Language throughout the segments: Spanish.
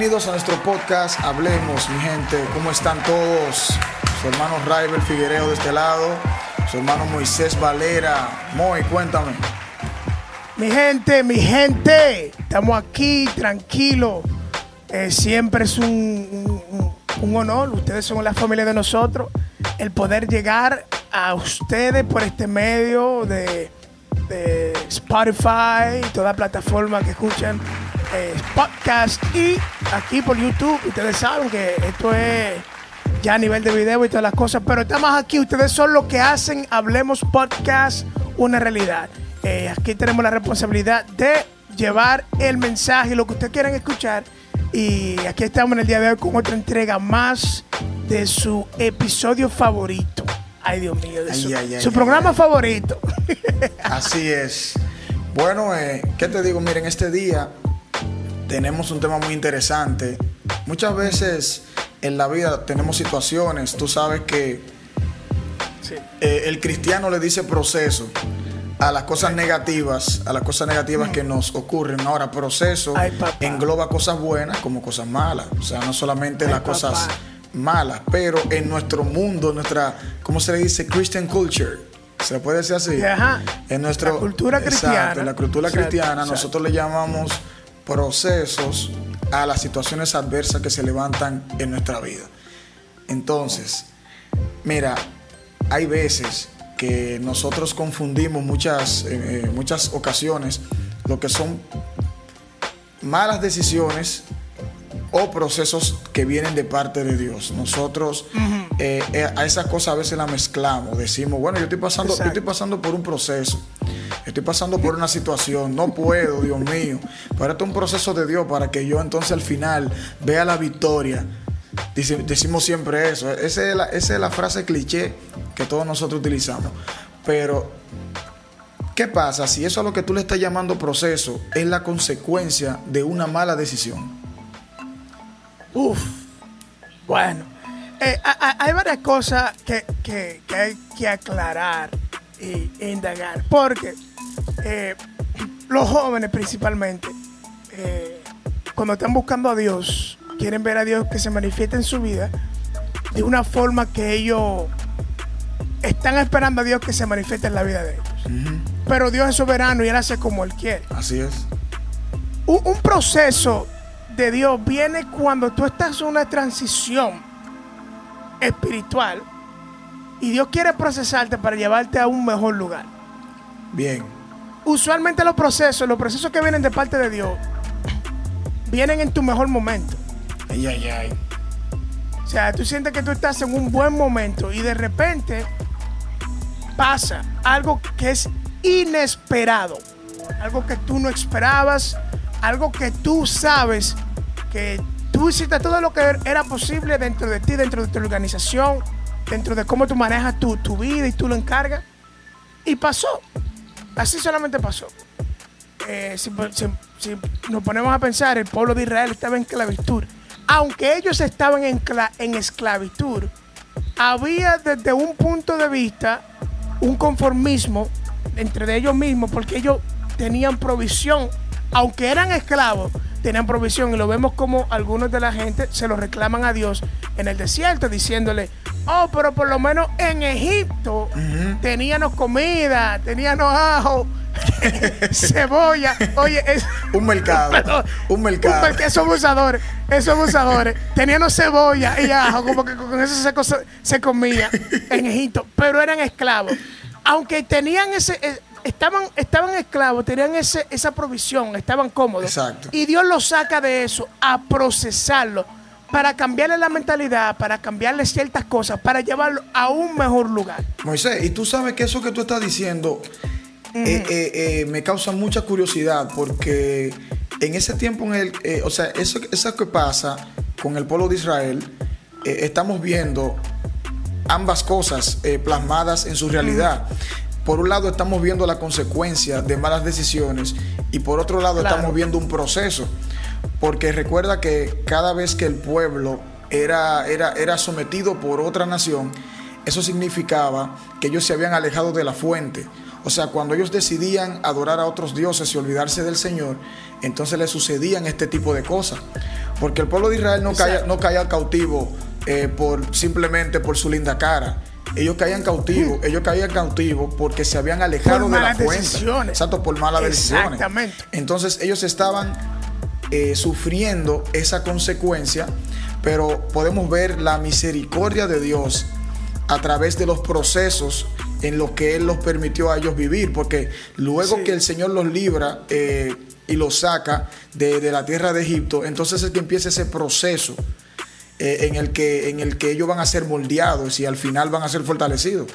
Bienvenidos a nuestro podcast Hablemos, mi gente. ¿Cómo están todos? Su hermano Raibel Figuereo de este lado, su hermano Moisés Valera. Moy, cuéntame. Mi gente, mi gente, estamos aquí tranquilos. Eh, siempre es un, un- honor, ustedes son la familia de nosotros, el poder llegar a ustedes por este medio de, de Spotify, toda plataforma que escuchan eh, podcast y aquí por YouTube. Ustedes saben que esto es ya a nivel de video y todas las cosas, pero estamos aquí, ustedes son los que hacen Hablemos Podcast una realidad. Eh, aquí tenemos la responsabilidad de llevar el mensaje, lo que ustedes quieran escuchar. Y aquí estamos en el día de hoy con otra entrega más de su episodio favorito. Ay, Dios mío, de Ay, su, ay, ay, su ay, programa favorito. Así es. Bueno, eh, ¿qué te digo? Miren, este día tenemos un tema muy interesante. Muchas veces en la vida tenemos situaciones, tú sabes que Sí. eh, el cristiano le dice proceso a las cosas negativas, a las cosas negativas que nos ocurren. Ahora, proceso Ay, engloba cosas buenas como cosas malas. O sea, no solamente Ay, las papá. cosas malas, pero en nuestro mundo, nuestra, ¿cómo se le dice? Christian culture. Se puede decir así. Ajá. En nuestro, La cultura Exacto, cristiana. en la cultura Exacto, cristiana, exacto. nosotros le llamamos procesos a las situaciones adversas que se levantan en nuestra vida. Entonces, mira, hay veces que nosotros confundimos muchas, eh, eh, muchas ocasiones lo que son malas decisiones o procesos que vienen de parte de Dios. Nosotros eh, eh, a esas cosas a veces las mezclamos. Decimos, bueno, yo estoy pasando, yo estoy pasando por un proceso. Estoy pasando por una situación, no puedo, Dios mío. Pero esto es un proceso de Dios para que yo entonces al final vea la victoria. Decimos siempre eso. Esa es, la, frase cliché que todos nosotros utilizamos. Pero, ¿qué pasa si eso a lo que tú le estás llamando proceso es la consecuencia de una mala decisión? Uf, bueno. Eh, hay varias cosas que hay que aclarar indagar. Porque eh, los jóvenes principalmente, eh, cuando están buscando a Dios, quieren ver a Dios que se manifieste en su vida de una forma que ellos están esperando a Dios que se manifieste en la vida de ellos. Pero Dios es soberano y Él hace como Él quiere Así es. un, un proceso de Dios viene cuando tú estás en una transición espiritual y Dios quiere procesarte para llevarte a un mejor lugar. Bien. Usualmente los procesos, los procesos que vienen de parte de Dios, vienen en tu mejor momento. Ay, ay, ay. O sea, tú sientes que tú estás en un buen momento y de repente pasa algo que es inesperado, algo que tú no esperabas, algo que tú sabes que tú hiciste todo lo que era posible dentro de ti, dentro de tu organización, dentro de cómo tú manejas tu, tu vida y tú lo encargas. Y pasó. Así solamente pasó. Eh, si, nos ponemos a pensar, el pueblo de Israel estaba en esclavitud. Aunque ellos estaban en, en esclavitud, había desde un punto de vista un conformismo entre ellos mismos, porque ellos tenían provisión, aunque eran esclavos, tenían provisión. Y lo vemos como algunos de la gente se lo reclaman a Dios en el desierto, diciéndole, oh, pero por lo menos en Egipto teníamos comida, teníamos ajo, cebolla. Oye, es, Un mercado. Perdón. un mercado. esos abusadores, esos abusadores, tenían cebolla y ajo, como que con eso se, se comía en Egipto, pero eran esclavos. Aunque tenían ese, eh, estaban, estaban esclavos, tenían ese, esa provisión, estaban cómodos. Exacto. Y Dios los saca de eso a procesarlo para cambiarle la mentalidad, para cambiarle ciertas cosas, para llevarlo a un mejor lugar. Moisés, y tú sabes que eso que tú estás diciendo eh, eh, eh, me causa mucha curiosidad porque en ese tiempo, en el, o sea, eso, eso que pasa con el pueblo de Israel, estamos viendo ambas cosas plasmadas en su realidad. Por un lado estamos viendo la consecuencia de malas decisiones y por otro lado estamos viendo un proceso. Porque recuerda que cada vez que el pueblo era, era, era sometido por otra nación, eso significaba que ellos se habían alejado de la fuente. O sea, cuando ellos decidían adorar a otros dioses y olvidarse del Señor, entonces les sucedían este tipo de cosas. Porque el pueblo de Israel no caía, no caía cautivo eh, por, simplemente por su linda cara. Ellos caían cautivos, ellos caían cautivos porque se habían alejado de la fuente. Decisiones. Exacto, por malas decisiones. Exactamente. Entonces ellos estaban eh, sufriendo esa consecuencia, pero podemos ver la misericordia de Dios a través de los procesos en los que Él los permitió a ellos vivir, porque luego que el Señor los libra eh, y los saca de, la tierra de Egipto, entonces es que empieza ese proceso eh, en, el que, en el que ellos van a ser moldeados y al final van a ser fortalecidos.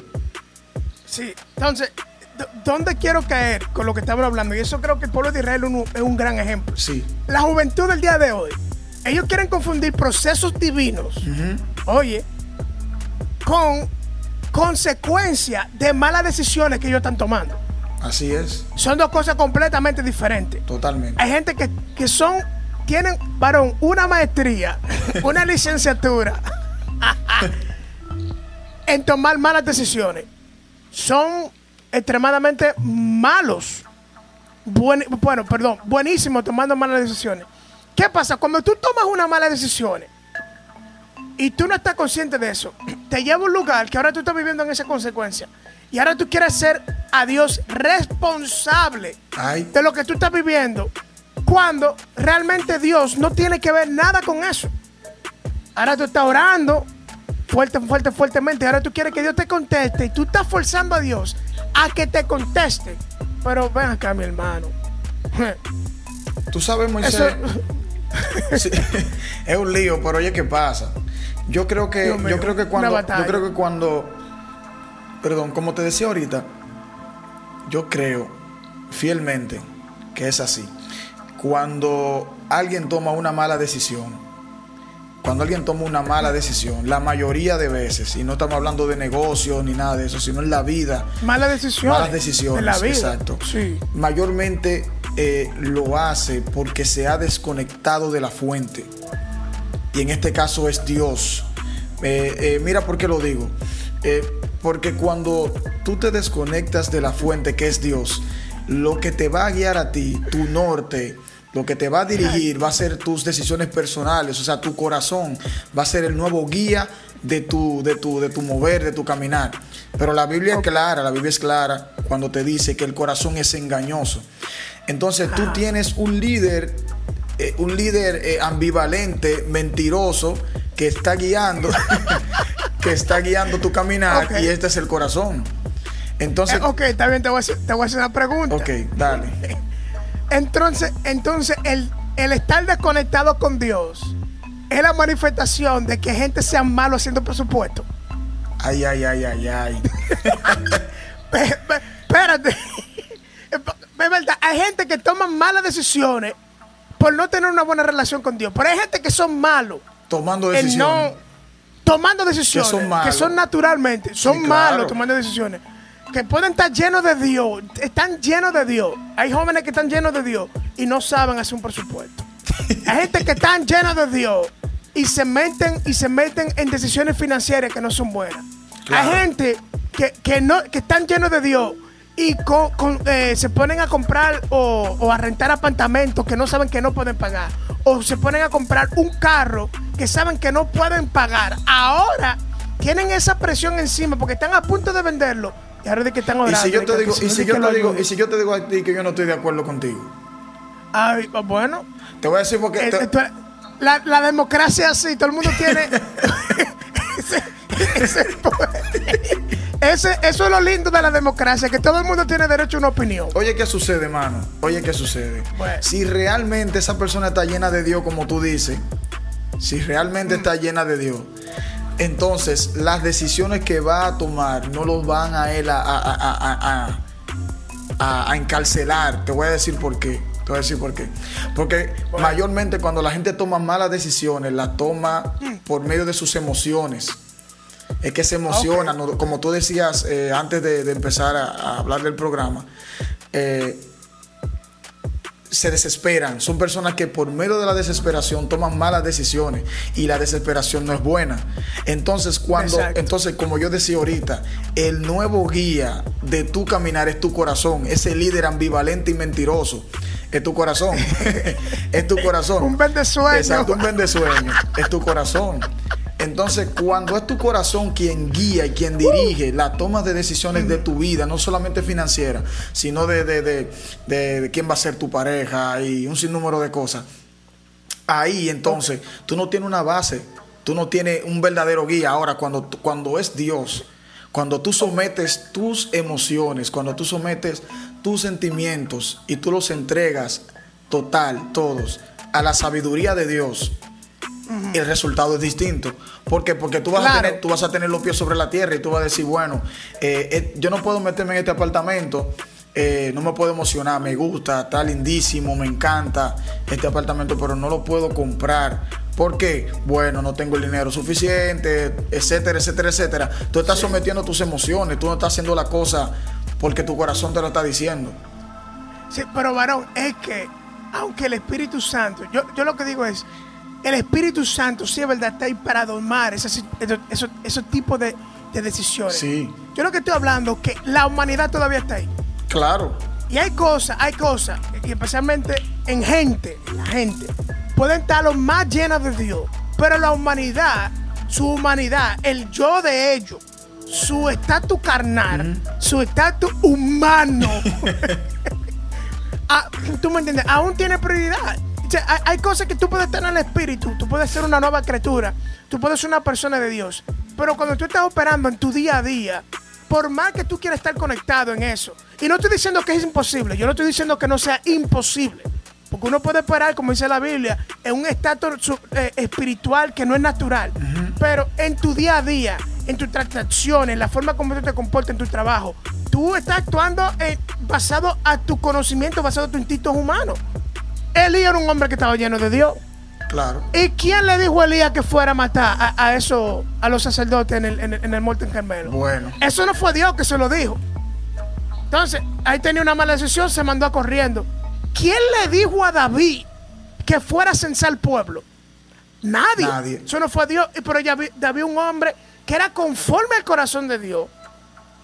Sí, entonces, ¿dónde quiero caer con lo que estamos hablando? Y eso creo que el pueblo de Israel es un, gran ejemplo. Sí. La juventud del día de hoy, ellos quieren confundir procesos divinos, oye, con consecuencia de malas decisiones que ellos están tomando. Así es. Son dos cosas completamente diferentes. Totalmente. Hay gente que, que son, tienen, varón, una maestría, una licenciatura en tomar malas decisiones. Son extremadamente malos. bueno, perdón, buenísimos tomando malas decisiones. ¿Qué pasa? Cuando tú tomas una mala decisión y tú no estás consciente de eso, te lleva a un lugar que ahora tú estás viviendo en esa consecuencia. Y ahora tú quieres ser a Dios responsable de lo que tú estás viviendo. Cuando realmente Dios no tiene que ver nada con eso. Ahora tú estás orando fuerte, fuerte, fuertemente. Ahora tú quieres que Dios te conteste y tú estás forzando a Dios a que te conteste. Pero ven acá, mi hermano. Tú sabes, Moisés. es un lío, pero oye, ¿qué pasa? Yo creo que, yo creo que cuando, yo creo que cuando, perdón, como te decía ahorita, yo creo fielmente que es así. Cuando alguien toma una mala decisión, cuando alguien toma una mala decisión, la mayoría de veces, y no estamos hablando de negocios ni nada de eso, sino en la vida. Malas decisiones. Malas decisiones. En la vida. Exacto. Sí. Mayormente eh, lo hace porque se ha desconectado de la fuente y en este caso es Dios. Eh, eh, mira por qué lo digo. Porque cuando tú te desconectas de la fuente que es Dios, lo que te va a guiar a ti, tu norte, lo que te va a dirigir va a ser tus decisiones personales, o sea, tu corazón va a ser el nuevo guía de tu, de tu, de tu mover, de tu caminar. Pero la Biblia es clara, la Biblia es clara cuando te dice que el corazón es engañoso. Entonces tú tienes un líder eh, un líder eh, ambivalente, mentiroso, que está guiando, que está guiando tu caminar y este es el corazón. Entonces. Eh, ok, está bien, te voy, a hacer, te voy a hacer una pregunta. Ok, dale. Entonces, entonces el, el estar desconectado con Dios es la manifestación de que gente sea malo haciendo presupuesto. Ay, ay, ay, ay, ay. Espérate. Es verdad, hay gente que toma malas decisiones por no tener una buena relación con Dios. Pero hay gente que son malos. Tomando decisiones. tomando decisiones. Que son, naturalmente. Son malos tomando decisiones. Que pueden estar llenos de Dios. Están llenos de Dios. Hay jóvenes que están llenos de Dios y no saben hacer un presupuesto. hay gente que están llenos de Dios y se meten y se meten en decisiones financieras que no son buenas. Hay gente que, que, no, que están llenos de Dios y eh, se ponen a comprar o, a rentar apartamentos que no saben que no pueden pagar. O se ponen a comprar un carro que saben que no pueden pagar. Ahora tienen esa presión encima porque están a punto de venderlo. Y ahora de que están orando. Y si yo te digo, y si yo te digo, y si yo te digo a ti que yo no estoy de acuerdo contigo. Ay, pues bueno. Te voy a decir porque. Eh, la, la, democracia así, todo el mundo tiene. ese, ese, eso es lo lindo de la democracia, que todo el mundo tiene derecho a una opinión. Oye, ¿qué sucede, mano? Oye, ¿qué sucede? Si realmente esa persona está llena de Dios, como tú dices, si realmente está llena de Dios, entonces las decisiones que va a tomar no los van a él a, a- a- a- encarcelar. Te voy a decir por qué. Te voy a decir por qué. Porque mayormente cuando la gente toma malas decisiones, las toma por medio de sus emociones. Es que se emociona, como tú decías eh, antes de, de empezar a, a hablar del programa. eh, se desesperan. Son personas que por medio de la desesperación toman malas decisiones y la desesperación no es buena. Entonces, cuando, Exacto. entonces, como yo decía ahorita, el nuevo guía de tu caminar es tu corazón. Ese líder ambivalente y mentiroso es tu corazón. es tu corazón. Un vendesueño. Exacto, un vendesueño. Es tu corazón. Entonces, cuando es tu corazón quien guía y quien dirige la toma de decisiones de tu vida, no solamente financiera, sino de, de, de- de- quién va a ser tu pareja y un sinnúmero de cosas, ahí entonces tú no tienes una base, tú no tienes un verdadero guía. Ahora, cuando, cuando es Dios, cuando tú sometes tus emociones, cuando tú sometes tus sentimientos y tú los entregas total, todos, a la sabiduría de Dios, el resultado es distinto. ¿Por qué? Porque tú vas, a tener, tú vas a tener los pies sobre la tierra y tú vas a decir, bueno, eh, eh, yo no puedo meterme en este apartamento, eh, no me puedo emocionar, me gusta, está lindísimo, me encanta este apartamento, pero no lo puedo comprar. ¿Por qué? Bueno, no tengo el dinero suficiente, etcétera, etcétera, etcétera. Tú estás sometiendo tus emociones, tú no estás haciendo la cosa porque tu corazón te lo está diciendo. Sí, pero varón, es que aunque el Espíritu Santo, yo, yo lo que digo es, el Espíritu Santo sí es verdad, está ahí para domar esos, esos- esos tipos de, de decisiones. Sí. Yo lo que estoy hablando que la humanidad todavía está ahí. Claro, Y hay cosas, hay cosas, y especialmente en gente, en la gente, pueden estar los más llenas de Dios, pero la humanidad, su humanidad, el yo de ellos, su estatus carnal, su estatus humano, ah, tú me entiendes, aún tiene prioridad. O sea, hay, hay cosas que tú puedes tener en el espíritu, tú puedes ser una nueva criatura, tú puedes ser una persona de Dios, pero cuando tú estás operando en tu día a día, por más que tú quieras estar conectado en eso, y no estoy diciendo que es imposible, yo no estoy diciendo que no sea imposible, porque uno puede operar, como dice la Biblia, en un estatus eh, espiritual que no es natural, pero en tu día a día, en tus transacciones, en la forma como tú te comportas en tu trabajo, tú estás actuando eh, basado a tu conocimiento, basado a tus instintos humanos. Elías era un hombre que estaba lleno de Dios. claro. ¿Y quién le dijo a Elías que fuera a matar a, a eso, a los sacerdotes en el, en el, en el monte en Carmelo? Bueno. Eso no fue Dios que se lo dijo. Entonces, ahí tenía una mala decisión, se mandó a corriendo. ¿Quién le dijo a David que fuera a censar al pueblo? Nadie. Nadie. Eso no fue Dios. Y Pero David un hombre que era conforme al corazón de Dios,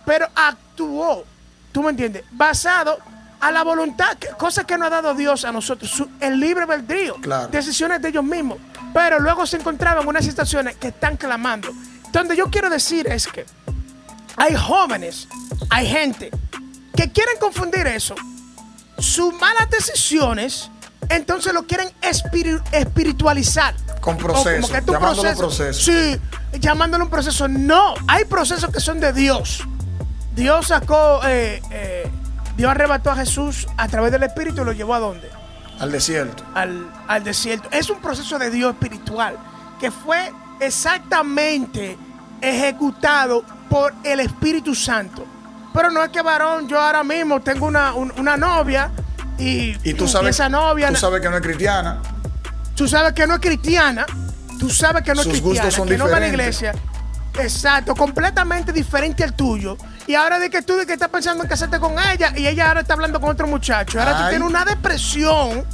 pero actuó, ¿tú me entiendes? Basado a la voluntad, cosas que nos ha dado Dios a nosotros, su- el libre albedrío, Claro. decisiones de ellos mismos. Pero luego se encontraban en unas situaciones que están clamando. Donde yo quiero decir es que hay jóvenes, hay gente que quieren confundir eso, sus malas decisiones, entonces lo quieren espiri- espiritualizar. Con proceso, como que tu llamándolo proceso. Sí, llamándolo un proceso. No, hay procesos que son de Dios. Dios sacó, eh, eh, Dios arrebató a Jesús a través del Espíritu y lo llevó a dónde? Al desierto. al, al desierto. Es un proceso de Dios espiritual que fue exactamente ejecutado por el Espíritu Santo. Pero no es que varón, yo ahora mismo tengo una, un- una novia y, Y tú sabes, esa novia, tú sabes que no es cristiana. tú sabes que no es cristiana, tú sabes que no Sus es gustos cristiana, son que no va a la diferentes. iglesia. Exacto, completamente diferente al tuyo. Y ahora de que tú de que estás pensando en casarte con ella y ella ahora está hablando con otro muchacho. Ahora tú tienes una depresión.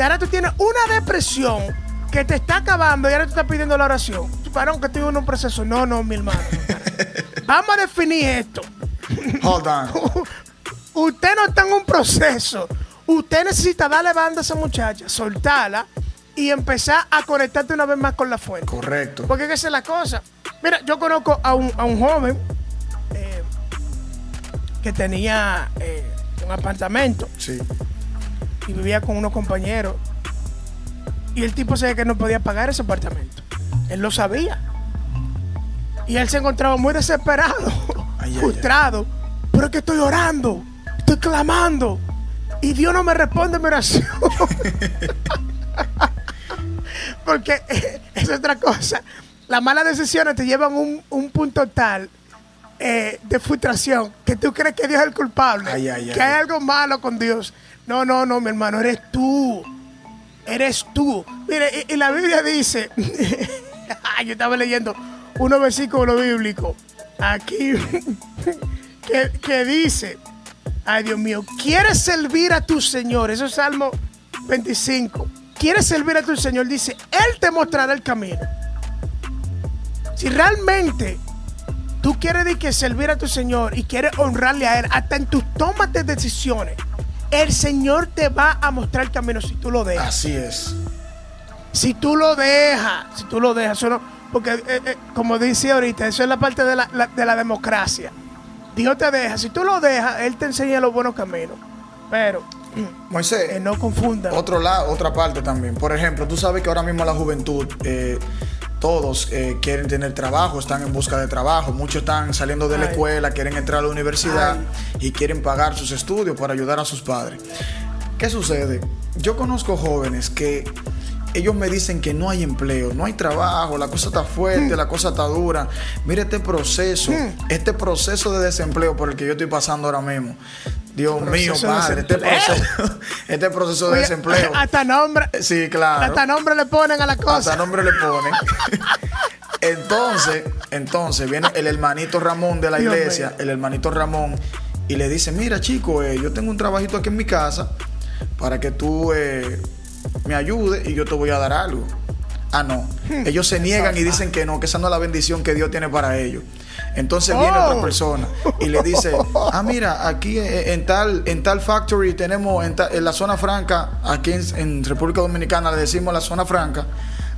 Ahora tú tienes una depresión que te está acabando y ahora tú estás pidiendo la oración. Varón, que estoy en un proceso. No, no, mi hermano. Vamos a definir esto. Hold on. Usted no está en un proceso. Usted necesita darle banda a esa muchacha, soltarla y empezar a conectarte una vez más con la fuente. Correcto. Porque esa es la cosa. Mira, yo conozco a un, a un joven eh, que tenía eh, un apartamento Sí. y vivía con unos compañeros. Y el tipo sabía que no podía pagar ese apartamento. Él lo sabía. Y él se encontraba muy desesperado, Ay, ay, ay. frustrado. Pero es que estoy orando, estoy clamando. Y Dios no me responde mi oración. porque es otra cosa. Las malas decisiones te llevan a un, un punto tal eh, de frustración que tú crees que Dios es el culpable, Ay, ay, que ay. hay algo malo con Dios. No, no, no, mi hermano, eres tú. Eres tú. Mire, y, y la Biblia dice, yo estaba leyendo unos versículos bíblicos aquí que, que dice, ay Dios mío, ¿quieres servir a tu Señor? Eso es Salmo 25. ¿Quieres servir a tu Señor? Dice, Él te mostrará el camino. Si realmente tú quieres de que servir a tu Señor y quieres honrarle a Él, hasta en tus tomas de decisiones, el Señor te va a mostrar el camino si tú lo dejas. Así es. Si tú lo dejas, si tú lo dejas, eso no- porque eh, eh, como dice ahorita, eso es la parte de la, la- de la democracia. Dios te deja, si tú lo dejas, Él te enseña los buenos caminos. Pero Moisés, eh, no confunda. Otro lado, otra parte también. Por ejemplo, tú sabes que ahora mismo la juventud, eh, todos eh, quieren tener trabajo, están en busca de trabajo. Muchos están saliendo de la escuela, quieren entrar a la universidad Ay. y quieren pagar sus estudios para ayudar a sus padres. ¿Qué sucede? Yo conozco jóvenes que ellos me dicen que no hay empleo, no hay trabajo, la cosa está Hmm. fuerte, la cosa está dura. Mira este proceso, este proceso de desempleo por el que yo estoy pasando ahora mismo. Dios mío, padre, este proceso, este proceso de desempleo. Hasta nombre, Sí, claro. hasta nombre le ponen a la Hasta cosa. nombre le ponen. entonces, entonces viene el hermanito Ramón de la Dios iglesia, mío. el hermanito Ramón, y le dice, mira chico, eh, yo tengo un trabajito aquí en mi casa para que tú eh, me ayudes y yo te voy a dar algo. Ah, no. Hmm. Ellos se niegan y dicen que no, que esa no es la bendición que Dios tiene para ellos. Entonces viene Oh. otra persona y le dice, ah, mira, aquí eh, en tal, en tal factory tenemos, en, ta- en la zona franca, aquí en, en República Dominicana le decimos la zona franca,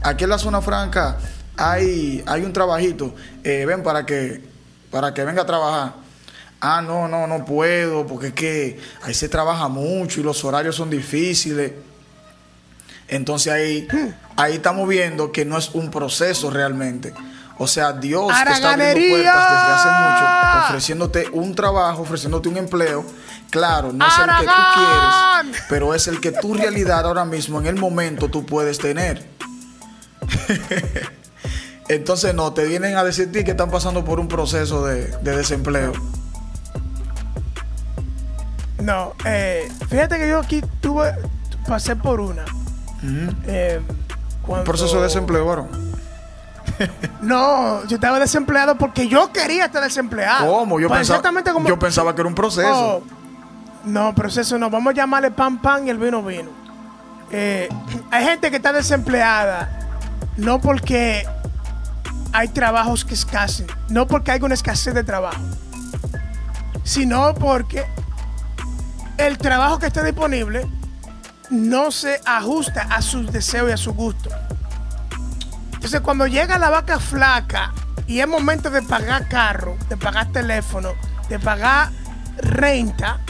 aquí en la zona franca hay, hay un trabajito, eh, ven para que, para que venga a trabajar. Ah, no, no, no puedo, porque es que ahí se trabaja mucho y los horarios son difíciles. Entonces ahí, ahí estamos viendo que no es un proceso realmente. O sea, Dios te está abriendo puertas desde hace mucho, ofreciéndote un trabajo, ofreciéndote un empleo. Claro, no es el que tú quieres, pero es el que tu realidad ahora mismo, en el momento, tú puedes tener. Entonces, no, te vienen a decir ti que están pasando por un proceso de, de desempleo. No, eh, fíjate que yo aquí tuve, pasé por una. Eh, Un proceso de desempleo, varón. No, yo estaba desempleado porque yo quería estar desempleado. ¿Cómo? Yo, Pues pensaba, exactamente como. yo pensaba que era un proceso. Oh, no, proceso no. Vamos a llamarle pan pan y el vino vino. Eh, hay gente que está desempleada no porque hay trabajos que escasen, no porque hay una escasez de trabajo, sino porque el trabajo que está disponible no se ajusta a sus deseos y a su gusto. Entonces, cuando llega la vaca flaca y es momento de pagar carro, de pagar teléfono, de pagar renta,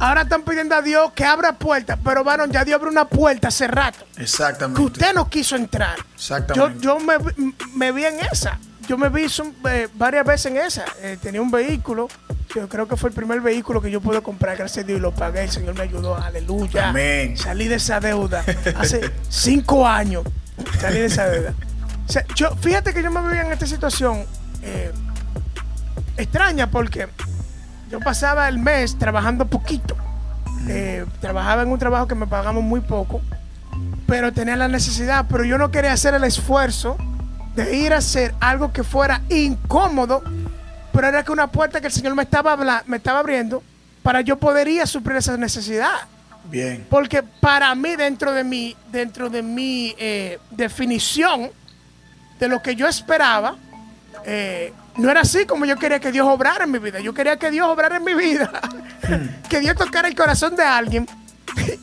ahora están pidiendo a Dios que abra puertas, pero varón, ya Dios abrió una puerta hace rato que Exactamente. usted no quiso entrar. Yo, Exactamente. yo me, vi- me vi en esa. Yo me vi son- eh, varias veces en esa. Eh, tenía un vehículo. Yo creo que fue el primer vehículo que yo pude comprar, gracias a Dios, y lo pagué. El Señor me ayudó. Aleluya. Amén. Salí de esa deuda hace cinco años. Salí de esa deuda. Sea, yo, fíjate que yo me veía en esta situación eh, extraña porque yo pasaba el mes trabajando poquito. Eh, trabajaba en un trabajo que me pagamos muy poco, pero tenía la necesidad, pero yo no quería hacer el esfuerzo de ir a hacer algo que fuera incómodo, pero era que una puerta que el Señor me estaba, me estaba abriendo para yo poder ir a suplir esa necesidad. Bien. Porque para mí, dentro de mi, dentro de mi eh, definición de lo que yo esperaba, eh, no era así como yo quería que Dios obrara en mi vida. Yo quería que Dios obrara en mi vida. que Dios tocara el corazón de alguien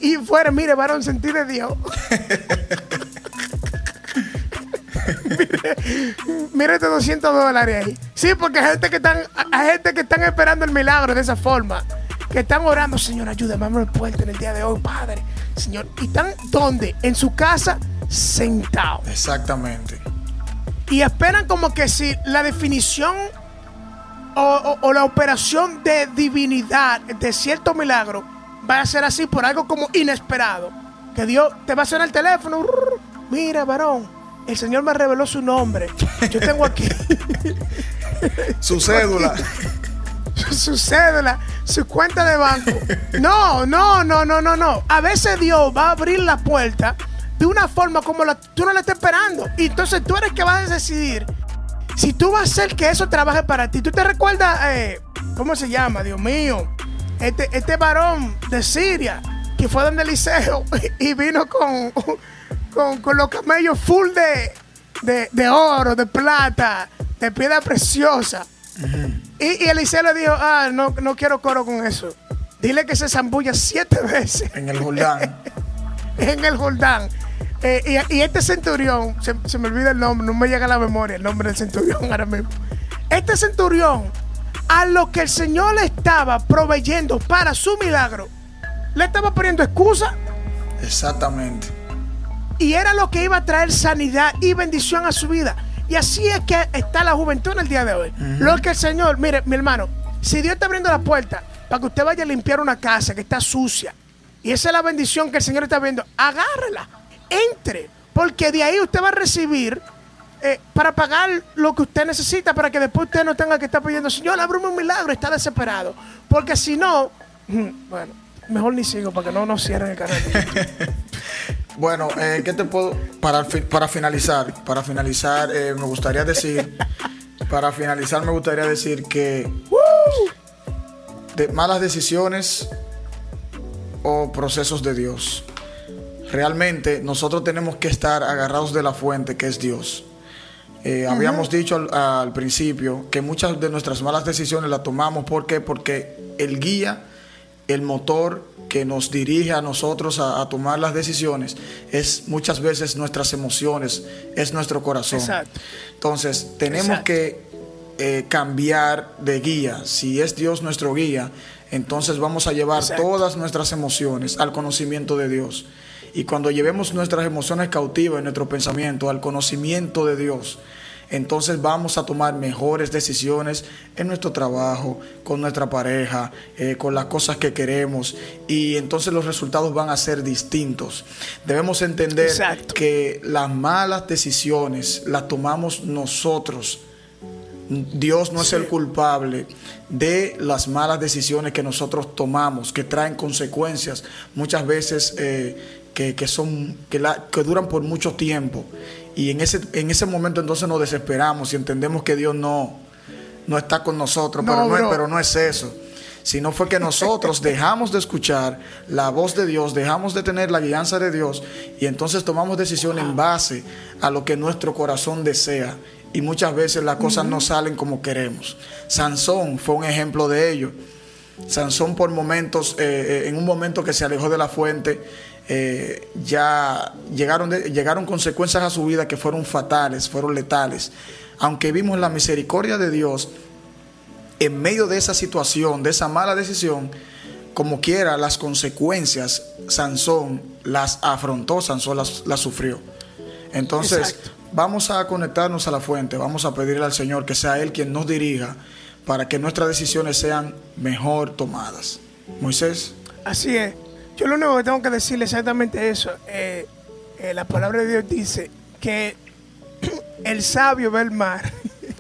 y fuera, mire, varón, sentí de Dios. mire, estos 200 dólares ahí. Sí, porque hay gente que están, hay gente que están esperando el milagro de esa forma. Que están orando, Señor, ayúdame, abre el en el día de hoy, Padre. Señor, ¿y están dónde? En su casa, sentados Exactamente. Y esperan como que si la definición o, o- o la operación de divinidad de cierto milagro va a ser así por algo como inesperado. Que Dios te va a sonar el teléfono. "Rrr, Mira, varón, el Señor me reveló su nombre. Yo tengo aquí Su cédula. su cédula, su cuenta de banco. No, no, no, no, no, no. A veces Dios va a abrir la puerta de una forma como la, tú no la estás esperando. Y entonces tú eres que vas a decidir si tú vas a hacer que eso trabaje para ti. ¿Tú te recuerdas, eh, cómo se llama, Dios mío? Este, este varón de Siria que fue donde Eliseo y vino con, con, con los camellos full de, de, de oro, de plata, de piedra preciosa. y, y Eliseo le dijo, ah, no, no quiero coro con eso. Dile que se zambulla siete veces En el Jordán. en el Jordán. Eh, y, y este centurión, se, se me olvida el nombre, no me llega a la memoria el nombre del centurión ahora mismo. Este centurión, a lo que el Señor le estaba proveyendo para su milagro, le estaba poniendo excusa Exactamente. y era lo que iba a traer sanidad y bendición a su vida. Y así es que está la juventud en el día de hoy. Lo que el Señor, mire, mi hermano, si Dios está abriendo la puerta para que usted vaya a limpiar una casa que está sucia, y esa es la bendición que el Señor está viendo, agárrela, entre, porque de ahí usted va a recibir eh, para pagar lo que usted necesita, para que después usted no tenga que estar pidiendo, Señor, ábreme un milagro, está desesperado. Porque si no, bueno, mejor ni sigo para que no nos cierren el canal. Bueno, eh, ¿qué te puedo para para finalizar? Para finalizar, eh, me gustaría decir, para finalizar me gustaría decir que de malas decisiones o procesos de Dios. Realmente nosotros tenemos que estar agarrados de la fuente que es Dios. Eh, Habíamos dicho al, al principio que muchas de nuestras malas decisiones las tomamos ¿por qué? porque el guía, el motor que nos dirige a nosotros a, a tomar las decisiones es muchas veces nuestras emociones, es nuestro corazón. Exacto. Entonces tenemos Exacto. que eh, cambiar de guía. Si es Dios nuestro guía, entonces vamos a llevar Exacto. todas nuestras emociones al conocimiento de Dios. Y cuando llevemos nuestras emociones cautivas, nuestro pensamiento al conocimiento de Dios, entonces vamos a tomar mejores decisiones en nuestro trabajo, con nuestra pareja, eh, con las cosas que queremos. Y entonces los resultados van a ser distintos. Debemos entender Exacto. que las malas decisiones las tomamos nosotros. Dios no es el culpable de las malas decisiones que nosotros tomamos, que traen consecuencias muchas veces eh, que, que son que, la- que duran por mucho tiempo. Y en ese, en ese momento entonces nos desesperamos y entendemos que Dios no, no está con nosotros, No, pero, no es, pero no es eso. Sino fue que nosotros dejamos de escuchar la voz de Dios, dejamos de tener la guianza de Dios y entonces tomamos decisiones en base a lo que nuestro corazón desea. Y muchas veces las cosas no salen como queremos. Sansón fue un ejemplo de ello. Sansón por momentos, eh, eh, en un momento que se alejó de la fuente, eh, ya llegaron, de- llegaron consecuencias a su vida que fueron fatales, fueron letales. Aunque vimos la misericordia de Dios, en medio de esa situación, de esa mala decisión, como quiera, las consecuencias, Sansón las afrontó, Sansón las, las sufrió. Entonces, Exacto. vamos a conectarnos a la fuente, vamos a pedirle al Señor que sea Él quien nos dirija para que nuestras decisiones sean mejor tomadas. Moisés, Así es. Yo lo único que tengo que decirle es exactamente eso. Eh, eh, la palabra de Dios dice que el sabio ve el mar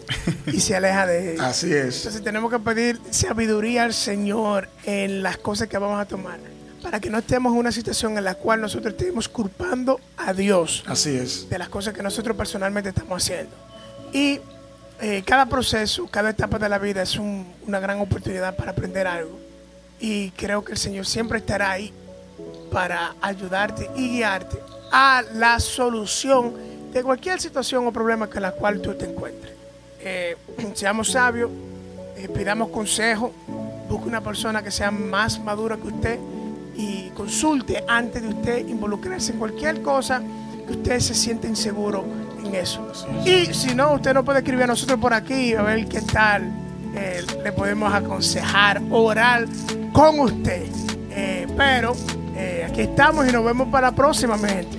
y se aleja de él. así es. Entonces tenemos que pedir sabiduría al Señor en las cosas que vamos a tomar. Para que no estemos en una situación en la cual nosotros estemos culpando a Dios Así es. de las cosas que nosotros personalmente estamos haciendo. Y eh, cada proceso, cada etapa de la vida es un- una gran oportunidad para aprender algo. Y creo que el Señor siempre estará ahí para ayudarte y guiarte a la solución de cualquier situación o problema con la cual tú te encuentres. Eh, seamos sabios, eh, pidamos consejo, busque una persona que sea más madura que usted y consulte antes de usted involucrarse en cualquier cosa que usted se siente inseguro en eso. Y si no, usted no puede escribir a nosotros por aquí a ver qué tal eh, le podemos aconsejar, orar con usted. Pero eh, aquí estamos y nos vemos para la próxima, mi gente.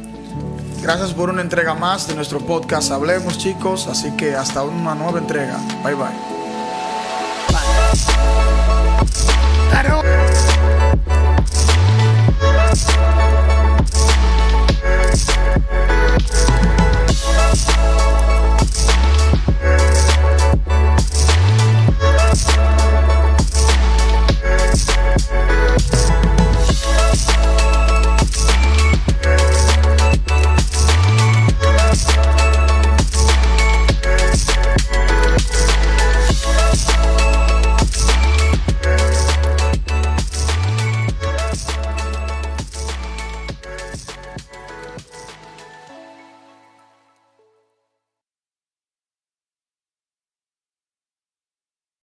Gracias por una entrega más de nuestro podcast Hablemos, chicos. Así que hasta una nueva entrega. Bye, bye. bye.